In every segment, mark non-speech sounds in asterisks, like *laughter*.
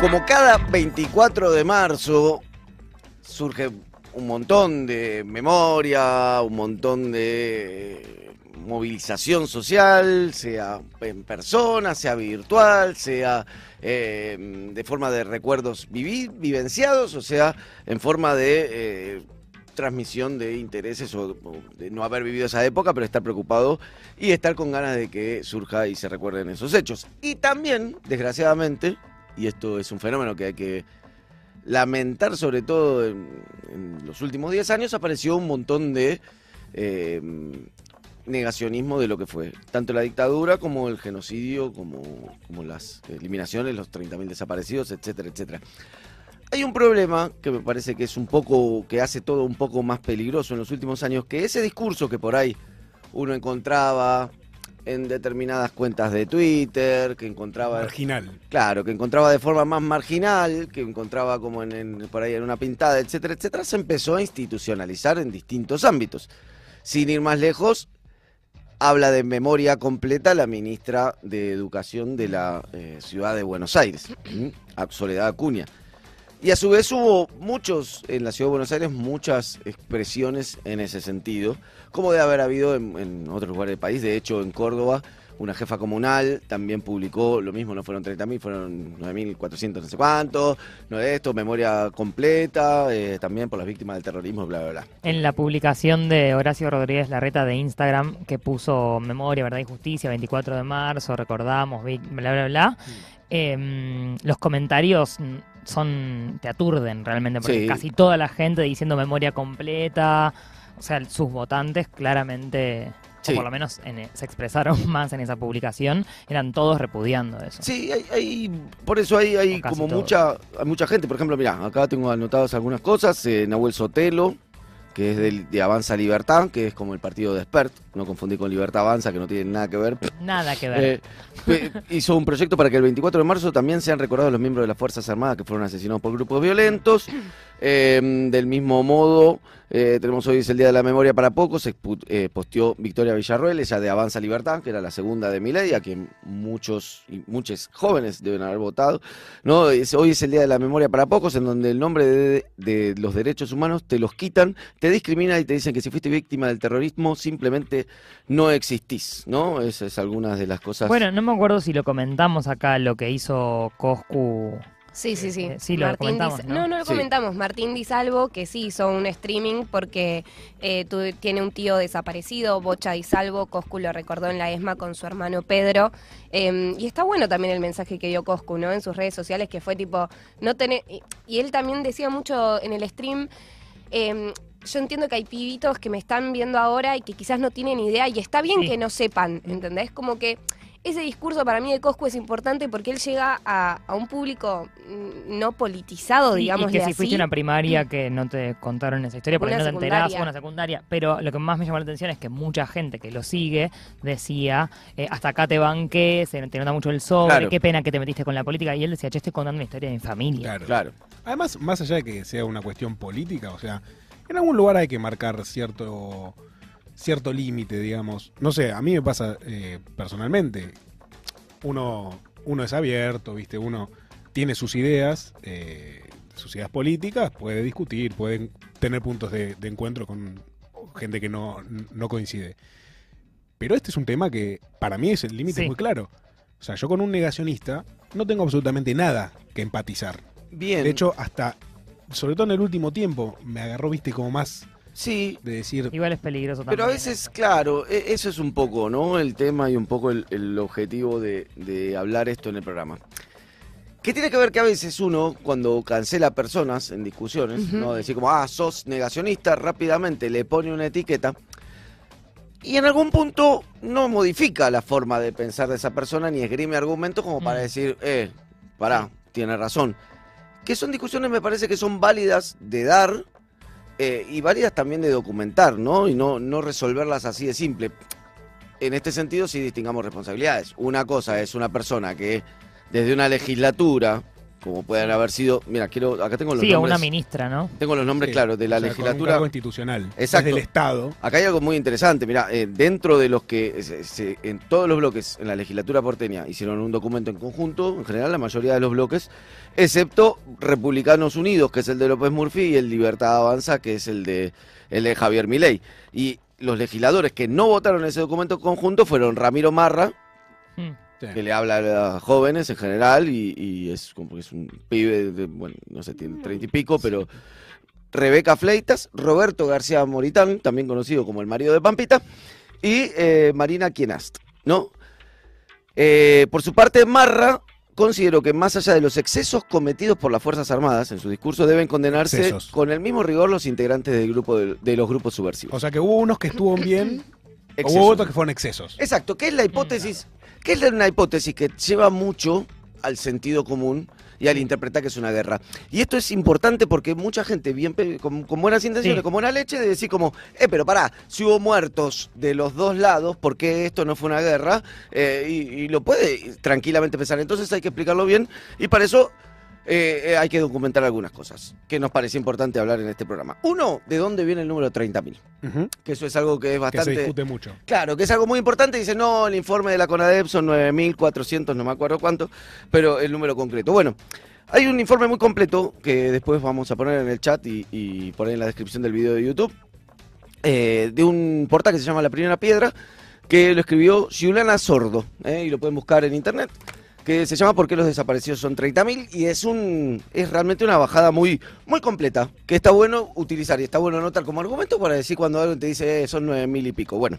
Como cada 24 de marzo surge un montón de memoria, un montón de movilización social, sea en persona, sea virtual, sea eh, de forma de recuerdos vivenciados, o sea, en forma de eh, transmisión de intereses o de no haber vivido esa época, pero estar preocupado y estar con ganas de que surja y se recuerden esos hechos. Y también, desgraciadamente, y esto es un fenómeno que hay que lamentar, sobre todo en, los últimos 10 años, apareció un montón de eh, negacionismo de lo que fue, tanto la dictadura como el genocidio, como, como las eliminaciones, los 30.000 desaparecidos, etcétera, etcétera. Hay un problema que me parece que es un poco, que hace todo un poco más peligroso en los últimos años, que ese discurso que por ahí uno encontraba en determinadas cuentas de Twitter, que encontraba Marginal. Claro, que encontraba de forma más marginal, que encontraba como en, en- por ahí en una pintada, etcétera, etcétera, se empezó a institucionalizar en distintos ámbitos. Sin ir más lejos, habla de memoria completa la ministra de Educación de la eh, ciudad de Buenos Aires, *clears throat* Soledad Acuña. Y a su vez hubo muchos, en la ciudad de Buenos Aires, muchas expresiones en ese sentido, como de haber habido en, en otros lugares del país. De hecho, en Córdoba, una jefa comunal también publicó lo mismo, no fueron 30.000, fueron 9.400 no sé cuánto, no de esto, memoria completa, eh, también por las víctimas del terrorismo, bla, bla, bla. En la publicación de Horacio Rodríguez Larreta de Instagram, que puso Memoria, Verdad y Justicia, 24 de marzo, recordamos, bla, bla, bla, eh, los comentarios mm, son te aturden realmente, porque Sí. casi toda la gente diciendo memoria completa, o sea, sus votantes claramente, Sí. o por lo menos en e- se expresaron *laughs* más en esa publicación, eran todos repudiando eso. Sí, hay, hay- por eso hay, hay como todos. mucha, hay mucha gente. Por ejemplo, mira, acá tengo anotadas algunas cosas. eh, Nahuel Sotelo, que es del- de Avanza Libertad, que es como el partido de Expert, no confundí con Libertad Avanza, que no tiene nada que ver. Nada que ver. Eh, hizo un proyecto para que el 24 de marzo también sean recordados los miembros de las Fuerzas Armadas que fueron asesinados por grupos violentos. Eh, del mismo modo, eh, tenemos hoy es el Día de la Memoria para pocos, se eh, posteó Victoria Villarroel, ella de Avanza Libertad, que era la segunda de Milei, a quien muchos y muchos jóvenes deben haber votado. ¿no? Es- hoy es el Día de la Memoria para pocos, en donde el nombre de, de los derechos humanos te los quitan, te discriminan y te dicen que si fuiste víctima del terrorismo simplemente no existís, ¿no? Esas es algunas de las cosas. Bueno, no me acuerdo si lo comentamos acá, lo que hizo Coscu. Sí, sí, sí. Eh, sí, lo comentamos, Di- ¿no? No, no lo Sí. comentamos. Martín Di Salvo, que sí hizo un streaming porque eh, tu- tiene un tío desaparecido, Bocha Di Salvo. Coscu lo recordó en la ESMA con su hermano Pedro. Eh, y está bueno también el mensaje que dio Coscu, ¿no? En sus redes sociales, que fue tipo, no tener. Y, y él también decía mucho en el stream. eh, yo entiendo que hay pibitos que me están viendo ahora y que quizás no tienen idea y está bien Sí. que no sepan, ¿entendés? Como que ese discurso para mí de Coscu es importante porque él llega a, a un público mm, no politizado, Y- digamos. y que si fuiste una primaria que no te contaron esa historia porque Una no te enterás, una secundaria. Pero lo que más me llamó la atención es que mucha gente que lo sigue decía, eh, hasta acá te banqué, se te nota mucho el sobre, Claro. qué pena que te metiste con la política. Y él decía, che, estoy contando una historia de mi familia. Claro. Claro. Además, más allá de que sea una cuestión política, o sea, en algún lugar hay que marcar cierto cierto límite, digamos. No sé, a mí me pasa eh, personalmente. Uno, uno es abierto, ¿viste? Uno tiene sus ideas, eh, sus ideas políticas, puede discutir, pueden tener puntos de, de encuentro con gente que no, no coincide. Pero este es un tema que para mí es el límite Sí. es muy claro. O sea, yo con un negacionista no tengo absolutamente nada que empatizar. Bien. De hecho, hasta, sobre todo en el último tiempo, me agarró, viste, como más sí. de decir, Igual es peligroso también. Pero a veces, claro, e- eso es un poco, ¿no? El tema y un poco el, el objetivo de, de hablar esto en el programa. Que tiene que ver que a veces uno, cuando cancela personas en discusiones. ¿no? Decir como, ah, sos negacionista, rápidamente le pone una etiqueta. Y en algún punto no modifica la forma de pensar de esa persona ni esgrime argumentos como para Mm. decir, eh, pará, tiene razón. Que son discusiones, me parece que son válidas de dar eh, y válidas también de documentar, ¿no? Y no, no resolverlas así de simple. En este sentido, sí distingamos responsabilidades. Una cosa es una persona que desde una legislatura como pueden haber sido, mira, quiero, acá tengo los Sí, nombres. una ministra, ¿no? Tengo los nombres Sí, claros de la o sea, con un legislatura. cargo institucional. Exacto. Desde el Estado. Acá hay algo muy interesante, mira, eh, dentro de los que se- se- en todos los bloques en la legislatura porteña hicieron un documento en conjunto, en general la mayoría de los bloques, excepto Republicanos Unidos, que es el de López Murphy, y el Libertad Avanza, que es el de el de Javier Milei. Y los legisladores que no votaron ese documento conjunto fueron Ramiro Marra, Mm. Sí. que le habla a jóvenes en general y, y es como que es un pibe de, bueno, no sé, tiene treinta y pico, pero Rebeca Fleitas, Roberto García Moritán, también conocido como el marido de Pampita, y eh, Marina Kienast, ¿no? Eh, por su parte, Marra consideró que más allá de los excesos cometidos por las Fuerzas Armadas, en su discurso deben condenarse con el mismo rigor los integrantes del grupo de, de los grupos subversivos. O sea que hubo unos que estuvo bien, Excesos. hubo otros que fueron excesos. Exacto, que es la hipótesis, que es una hipótesis que lleva mucho al sentido común y al interpretar que es una guerra. Y esto es importante porque mucha gente bien con, con buenas intenciones, Sí. como una leche, de decir como, eh, pero pará, si hubo muertos de los dos lados, ¿por qué esto no fue una guerra? Eh, y, y lo puede tranquilamente pensar. Entonces hay que explicarlo bien y para eso eh, eh, hay que documentar algunas cosas que nos parece importante hablar en este programa. Uno, ¿de dónde viene el número 30.000? Ujú. Que eso es algo que es Que se bastante... discute mucho. Claro, que es algo muy importante. Dice, no, el informe de la CONADEP son 9.400, no me acuerdo cuánto, pero el número concreto. Bueno, hay un informe muy completo que después vamos a poner en el chat y, y poner en la descripción del video de YouTube, eh, de un portal que se llama La Primera Piedra, que lo escribió Giuliana Sordo, eh, y lo pueden buscar en internet, que se llama ¿Por qué los desaparecidos son 30.000? Y es un es realmente una bajada muy, muy completa, que está bueno utilizar y está bueno anotar como argumento para decir cuando alguien te dice eh, son 9.000 y pico. Bueno,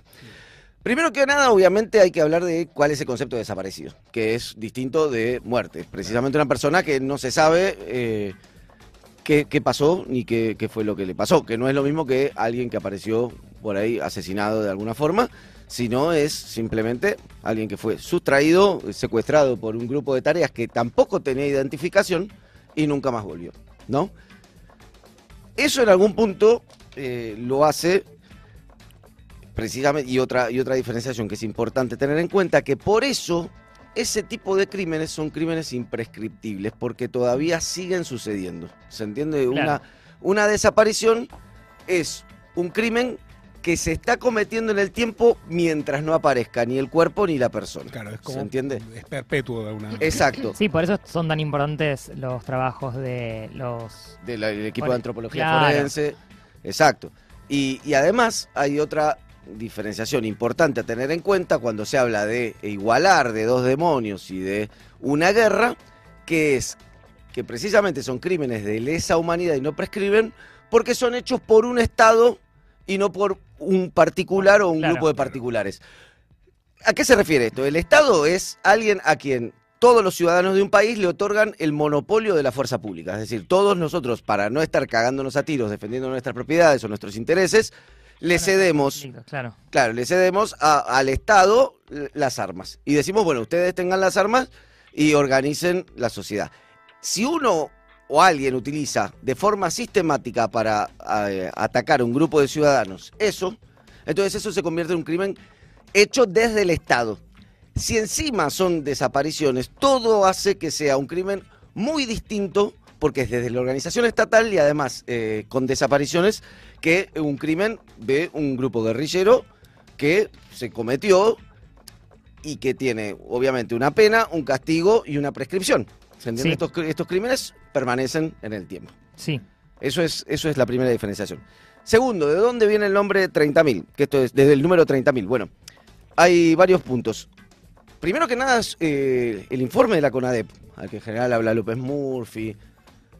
Primero que nada, obviamente hay que hablar de cuál es el concepto de desaparecido, que es distinto de muerte. Precisamente una persona que no se sabe eh, qué, qué pasó ni qué, qué fue lo que le pasó, que no es lo mismo que alguien que apareció por ahí asesinado de alguna forma, sino es simplemente alguien que fue sustraído, secuestrado por un grupo de tareas que tampoco tenía identificación y nunca más volvió, ¿no? Eso en algún punto eh, lo hace precisamente, y otra, y otra diferenciación que es importante tener en cuenta, que por eso ese tipo de crímenes son crímenes imprescriptibles, porque todavía siguen sucediendo. ¿Se entiende? Una, una desaparición es un crimen que se está cometiendo en el tiempo mientras no aparezca ni el cuerpo ni la persona. Claro, es como. ¿Se entiende? Es perpetuo de alguna manera. Exacto. Sí, por eso son tan importantes los trabajos de los... del del equipo Bueno, de antropología claro. forense. Exacto. Y, y además hay otra diferenciación importante a tener en cuenta cuando se habla de igualar de dos demonios y de una guerra, que es que precisamente son crímenes de lesa humanidad y no prescriben porque son hechos por un Estado y no por un particular o un Claro. grupo de particulares. ¿A qué se refiere esto? El Estado es alguien a quien todos los ciudadanos de un país le otorgan el monopolio de la fuerza pública. Es decir, todos nosotros, para no estar cagándonos a tiros defendiendo nuestras propiedades o nuestros intereses, le cedemos, Claro. claro, le cedemos a- al Estado las armas. Y decimos, bueno, ustedes tengan las armas y organicen la sociedad. Si uno o alguien utiliza de forma sistemática para eh, atacar a un grupo de ciudadanos eso, entonces eso se convierte en un crimen hecho desde el Estado. Si encima son desapariciones, todo hace que sea un crimen muy distinto, porque es desde la organización estatal y además eh, con desapariciones, que un crimen de un grupo guerrillero que se cometió y que tiene obviamente una pena, un castigo y una prescripción. ¿Se entiende? Sí. Estos, estos crímenes permanecen en el tiempo. Sí. Eso es, eso es la primera diferenciación. Segundo, ¿de dónde viene el nombre 30.000? Que esto es desde el número 30.000. Bueno, hay varios puntos. Primero que nada, es, eh, el informe de la CONADEP, al que en general habla López Murphy,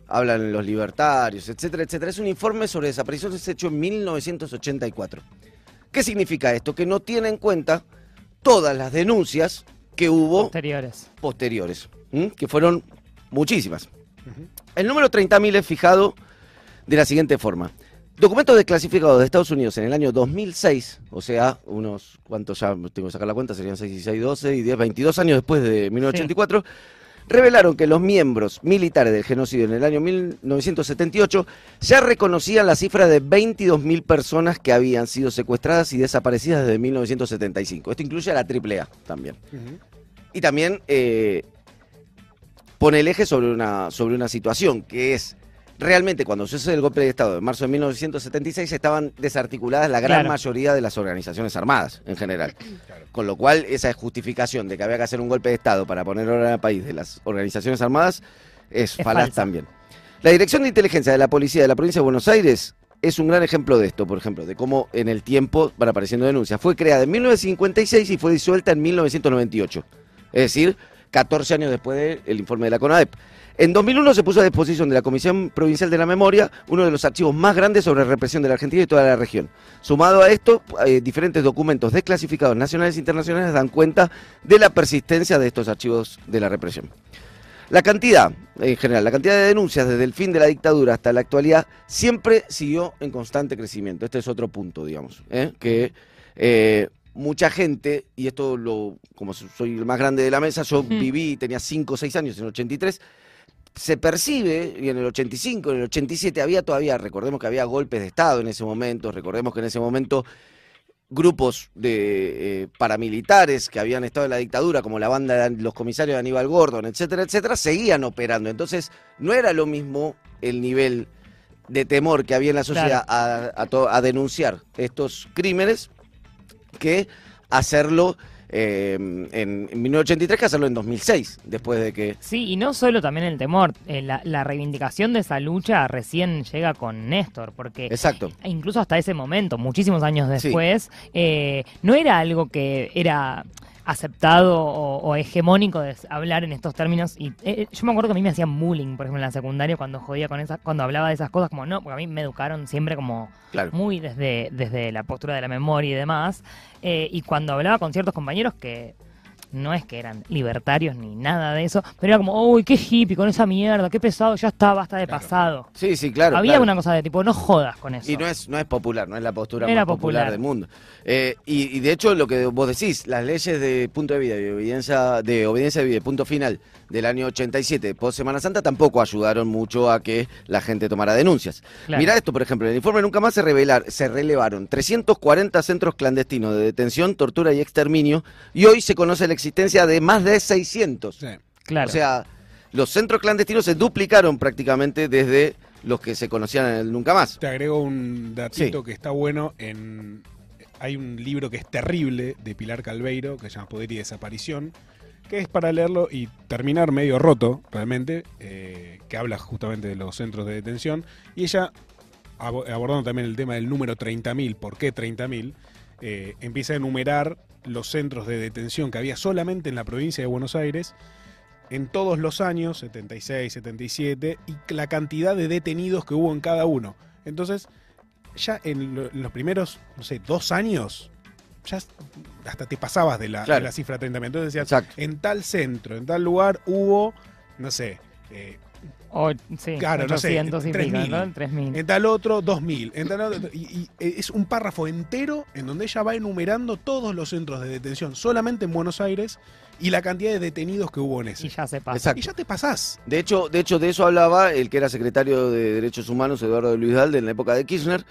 hablan los libertarios, etcétera, etcétera. Es un informe sobre desapariciones hecho en 1984. ¿Qué significa esto? Que no tiene en cuenta todas las denuncias que hubo Posteriores. posteriores, ¿m? que fueron muchísimas. El número 30.000 es fijado de la siguiente forma. Documentos desclasificados de Estados Unidos en el año 2006, o sea, unos cuantos ya tengo que sacar la cuenta, serían 6 y 6, 12 y 10, 22 años después de 1984, revelaron que los miembros militares del genocidio en el año 1978 ya reconocían la cifra de 22.000 personas que habían sido secuestradas y desaparecidas desde 1975. Esto incluye a la AAA también. Ujú. Y también eh, pone el eje sobre una, sobre una situación que es realmente cuando sucede el golpe de Estado de marzo de 1976 estaban desarticuladas la gran Claro. mayoría de las organizaciones armadas en general. Con lo cual esa justificación de que había que hacer un golpe de Estado para poner orden al país de las organizaciones armadas es, Es falaz falsa. también. La Dirección de Inteligencia de la Policía de la Provincia de Buenos Aires es un gran ejemplo de esto, por ejemplo, de cómo en el tiempo van apareciendo denuncias. Fue creada en 1956 y fue disuelta en 1998. Es decir, 14 años después del informe de la CONADEP. En 2001 se puso a disposición de la Comisión Provincial de la Memoria uno de los archivos más grandes sobre represión de la Argentina y toda la región. Sumado a esto, eh, diferentes documentos desclasificados nacionales e internacionales dan cuenta de la persistencia de estos archivos de la represión. La cantidad, en general, la cantidad de denuncias desde el fin de la dictadura hasta la actualidad siempre siguió en constante crecimiento. Este es otro punto, digamos, ¿eh? que eh, mucha gente, y esto lo, como soy el más grande de la mesa, yo Hmm. viví, tenía 5 o 6 años en el 83, se percibe, y en el 85, en el 87 había todavía, recordemos que había golpes de Estado en ese momento, recordemos que en ese momento grupos de eh, paramilitares que habían estado en la dictadura, como la banda de los comisarios de Aníbal Gordon, etcétera, etcétera, seguían operando. Entonces, no era lo mismo el nivel de temor que había en la sociedad a, a to- a denunciar estos crímenes que hacerlo eh, en, en 1983 que hacerlo en 2006, después de que... Sí, y no solo también el temor, eh, la, la reivindicación de esa lucha recién llega con Néstor, porque Exacto. incluso hasta ese momento, muchísimos años Sí. después, eh, no era algo que era aceptado o, o hegemónico de hablar en estos términos. Y eh, yo me acuerdo que a mí me hacían bullying, por ejemplo, en la secundaria cuando jodía con esas, cuando hablaba de esas cosas, como no, porque a mí me educaron siempre como Claro. muy desde, desde la postura de la memoria y demás. Eh, y cuando hablaba con ciertos compañeros que no es que eran libertarios ni nada de eso, pero era como, uy, qué hippie con esa mierda, qué pesado, ya está, basta de Claro. pasado. Sí, sí, claro. Había claro. una cosa de tipo, no jodas con eso. Y no es, no es popular, no es la postura era más popular. popular. del mundo. Eh, y, y de hecho, lo que vos decís, las leyes de punto de vida y obediencia, de obediencia de vida, punto final del año 87, post Semana Santa, tampoco ayudaron mucho a que la gente tomara denuncias. Claro. Mirá esto, por ejemplo, en el informe nunca más se, revelar, se relevaron 340 centros clandestinos de detención, tortura y exterminio, y hoy se conoce la existencia de más de 600. Sí. Claro. O sea, los centros clandestinos se duplicaron prácticamente desde los que se conocían en el nunca más. Te agrego un datito que está bueno. En, hay un libro que es terrible de Pilar Calveiro que se llama Poder y Desaparición, que es para leerlo y terminar medio roto, realmente, eh, que habla justamente de los centros de detención. Y ella, abo- abordando también el tema del número 30.000, ¿por qué 30.000? Eh, empieza a enumerar los centros de detención que había solamente en la provincia de Buenos Aires en todos los años, 76, 77, y la cantidad de detenidos que hubo en cada uno. Entonces, ya en los primeros, no sé, dos años, ya hasta te pasabas de la, Claro. de la cifra 30. Entonces decías, Exacto. en tal centro, en tal lugar hubo, no sé, eh, O, sí, Claro, no sé, 800 y pico, 3000. ¿no? 3000. en tal otro 2000, en tal otro, y, y, eh, es un párrafo entero en donde ella va enumerando todos los centros de detención solamente en Buenos Aires y la cantidad de detenidos que hubo en ese. Y ya se pasa. Exacto. Y ya te pasás. De hecho, de hecho, de eso hablaba el que era secretario de Derechos Humanos, Eduardo Luis Dalde, en la época de Kirchner,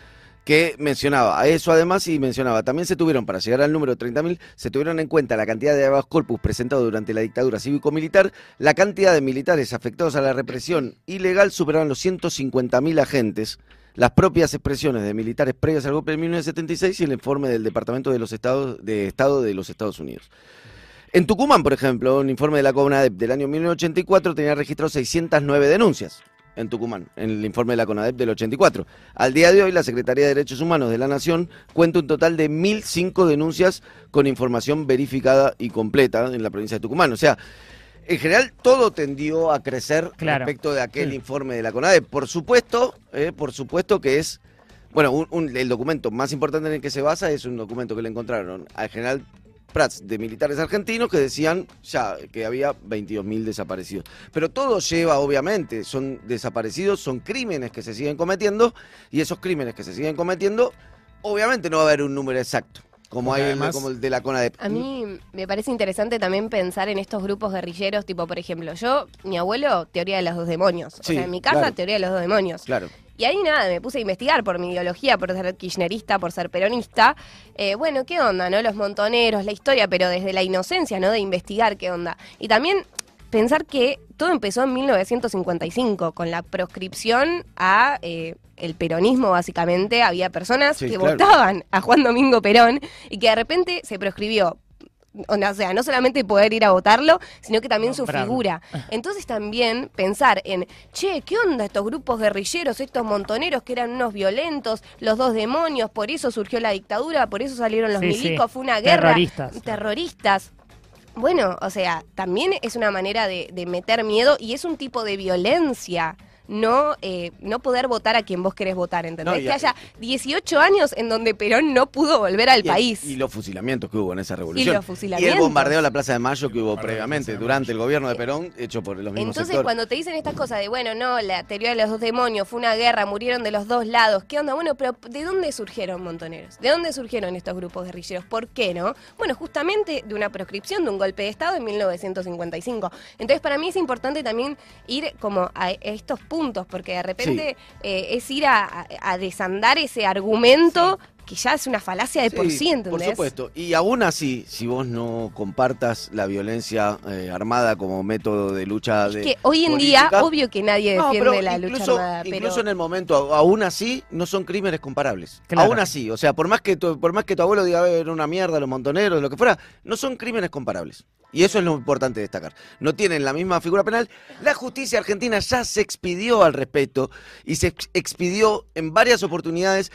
que mencionaba. Eso además y mencionaba, también se tuvieron, para llegar al número 30.000, se tuvieron en cuenta la cantidad de habeas corpus presentado durante la dictadura cívico-militar, la cantidad de militares afectados a la represión ilegal superaron los 150.000 agentes, las propias expresiones de militares previas al golpe de 1976 y el informe del Departamento de los Estados de Estado de los Estados Unidos. En Tucumán, por ejemplo, un informe de la CONADEP del año 1984 tenía registrado 609 denuncias en Tucumán, en el informe de la CONADEP del 84. Al día de hoy, la Secretaría de Derechos Humanos de la Nación cuenta un total de 1.005 denuncias con información verificada y completa en la provincia de Tucumán. O sea, en general todo tendió a crecer Claro. respecto de aquel Sí. informe de la CONADEP. Por supuesto, eh, por supuesto que es bueno, un- un- el documento más importante en el que se basa es un documento que le encontraron al general Prats de militares argentinos que decían ya que había 22.000 desaparecidos. Pero todo lleva, obviamente, son desaparecidos, son crímenes que se siguen cometiendo y esos crímenes que se siguen cometiendo, obviamente no va a haber un número exacto, como hay el- además- como el de la CONADEP. A mí me parece interesante también pensar en estos grupos guerrilleros, tipo, por ejemplo, yo, mi abuelo, teoría de los dos demonios. O sea, en mi casa, claro. teoría de los dos demonios. Claro. Y ahí nada, me puse a investigar por mi ideología, por ser kirchnerista, por ser peronista. Eh, bueno, ¿qué onda, no? Los montoneros, la historia, pero desde la inocencia, ¿no? De investigar qué onda. Y también pensar que todo empezó en 1955 con la proscripción a eh, el peronismo básicamente. Había personas Sí, que claro. votaban a Juan Domingo Perón y que de repente se proscribió. O sea, no solamente poder ir a votarlo, sino que también su figura. *laughs* Entonces también pensar en, che, ¿qué onda estos grupos guerrilleros, estos montoneros que eran unos violentos, los dos demonios, por eso surgió la dictadura, por eso salieron los Sí, sí. milicos, fue una guerra. Terroristas. Terroristas. Bueno, o sea, también es una manera de, de meter miedo y es un tipo de violencia. No, eh, no poder votar a quien vos querés votar, ¿entendés? No, y que haya 18 años en donde Perón no pudo volver al Y- país. Y los fusilamientos que hubo en esa revolución. los fusilamientos. Y el bombardeo a la Plaza de Mayo que hubo previamente, durante el gobierno de Perón, hecho por los mismos Entonces, sectores. cuando te dicen estas cosas de, bueno, no, la teoría de los dos demonios, fue una guerra, murieron de los dos lados, ¿qué onda? Bueno, pero ¿de dónde surgieron montoneros? ¿De dónde surgieron estos grupos guerrilleros? ¿Por qué no? Bueno, justamente de una proscripción, de un golpe de Estado en 1955. Entonces, para mí es importante también ir como a estos puntos, porque de repente eh, es ir a, desandar ese argumento que ya es una falacia de por sí, ¿entendés? Por supuesto. Y aún así, si vos no compartas la violencia eh, armada como método de lucha Es de que hoy en día, obvio que nadie defiende la incluso, lucha armada, pero... incluso en el momento, aún así, no son crímenes comparables. Claro. Aún así, o sea, por más que tu, por más que tu abuelo diga "Eh, era una mierda, los montoneros, lo que fuera, no son crímenes comparables. Y eso es lo importante de destacar. No tienen la misma figura penal. La justicia argentina ya se expidió al respecto y se ex- expidió en varias oportunidades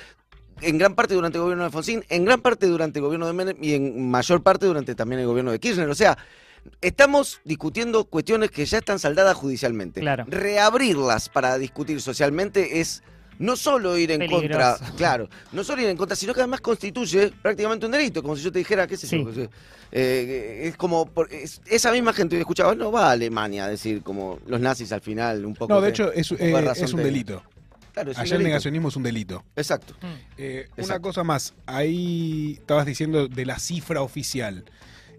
en gran parte durante el gobierno de Alfonsín, en gran parte durante el gobierno de Menem y en mayor parte durante también el gobierno de Kirchner. O sea, estamos discutiendo cuestiones que ya están saldadas judicialmente. Claro. Reabrirlas para discutir socialmente es no solo ir en Peligroso. contra, claro, no solo ir en contra, sino que además constituye prácticamente un delito, como si yo te dijera, qué sé yo, Sí. que sé, eh, es como, por- es- esa misma gente que escuchaba, no va a Alemania a decir como los nazis al final, un poco No, de de- hecho, es, un eh, es un delito. Claro, Allá el negacionismo es un delito. Exacto. Eh, una cosa más, ahí estabas diciendo de la cifra oficial.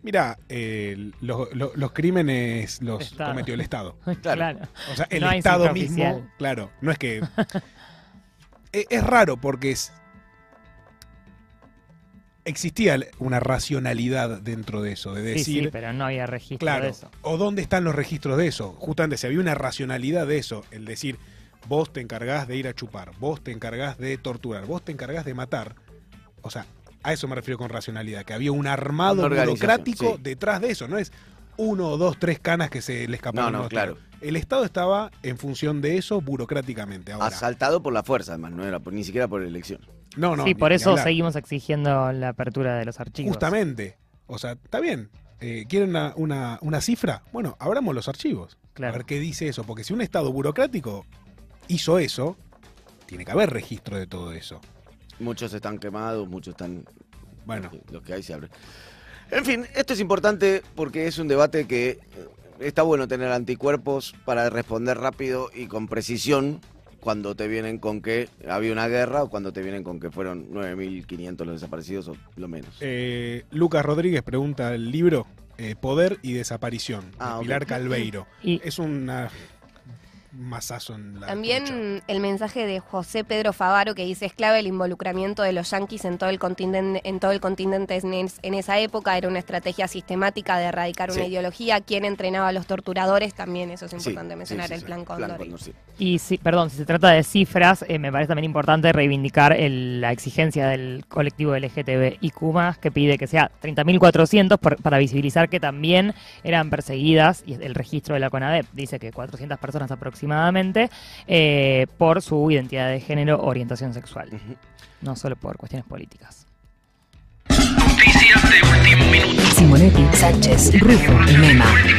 Mira, eh, los, crímenes los Estado. cometió el Estado. *laughs* Claro. O sea, el No Estado mismo, oficial. claro, no es que... es, *laughs* es raro porque es... Existía una racionalidad dentro de eso, de Sí, decir, sí, pero no había registro claro, de eso. o dónde están los registros de eso. Justamente si había una racionalidad de eso, el decir, vos te encargás de ir a chupar, vos te encargás de torturar, vos te encargás de matar. O sea, a eso me refiero con racionalidad, que había un armado burocrático sí. detrás de eso, no es uno o dos, tres canas que se le escaparon. No, no, claro. El Estado estaba en función de eso burocráticamente. Ahora, Asaltado por la fuerza, además, no era por- ni siquiera por elección. no, no, sí, ni- por eso seguimos exigiendo la apertura de los archivos. Justamente. O sea, está bien. Eh, ¿Quieren una, una- una cifra? Bueno, abramos los archivos. Claro. A ver qué dice eso. Porque si un Estado burocrático hizo eso, tiene que haber registro de todo eso. Muchos están quemados, muchos están Bueno, los que hay se abren. En fin, esto es importante porque es un debate que eh, está bueno tener anticuerpos para responder rápido y con precisión cuando te vienen con que había una guerra o cuando te vienen con que fueron 9.500 los desaparecidos o lo menos. eh, Lucas Rodríguez pregunta el libro eh, Poder y Desaparición, de Ah, ok. Pilar Calveiro. Y Es una un masazo en la. También el mensaje de José Pedro Favaro que dice es clave el involucramiento de los yanquis en todo el continente, en todo el continente en, es- en esa época era una estrategia sistemática de erradicar una Sí. ideología. ¿Quién entrenaba a los torturadores? También eso es importante sí, mencionar sí, el sí. plan Cóndor. Cóndor, sí. Y si, perdón, si se trata de cifras, eh, me parece también importante reivindicar el- la exigencia del colectivo LGTBIQ+, que pide que sea 30.400 por- para visibilizar que también eran perseguidas, y el registro de la CONADEP dice que 400 personas aproximadamente, eh, por su identidad de género o orientación sexual, Ujú. no solo por cuestiones políticas. Noticias de último minuto. Simonetti, Sánchez, Rufo y Mema.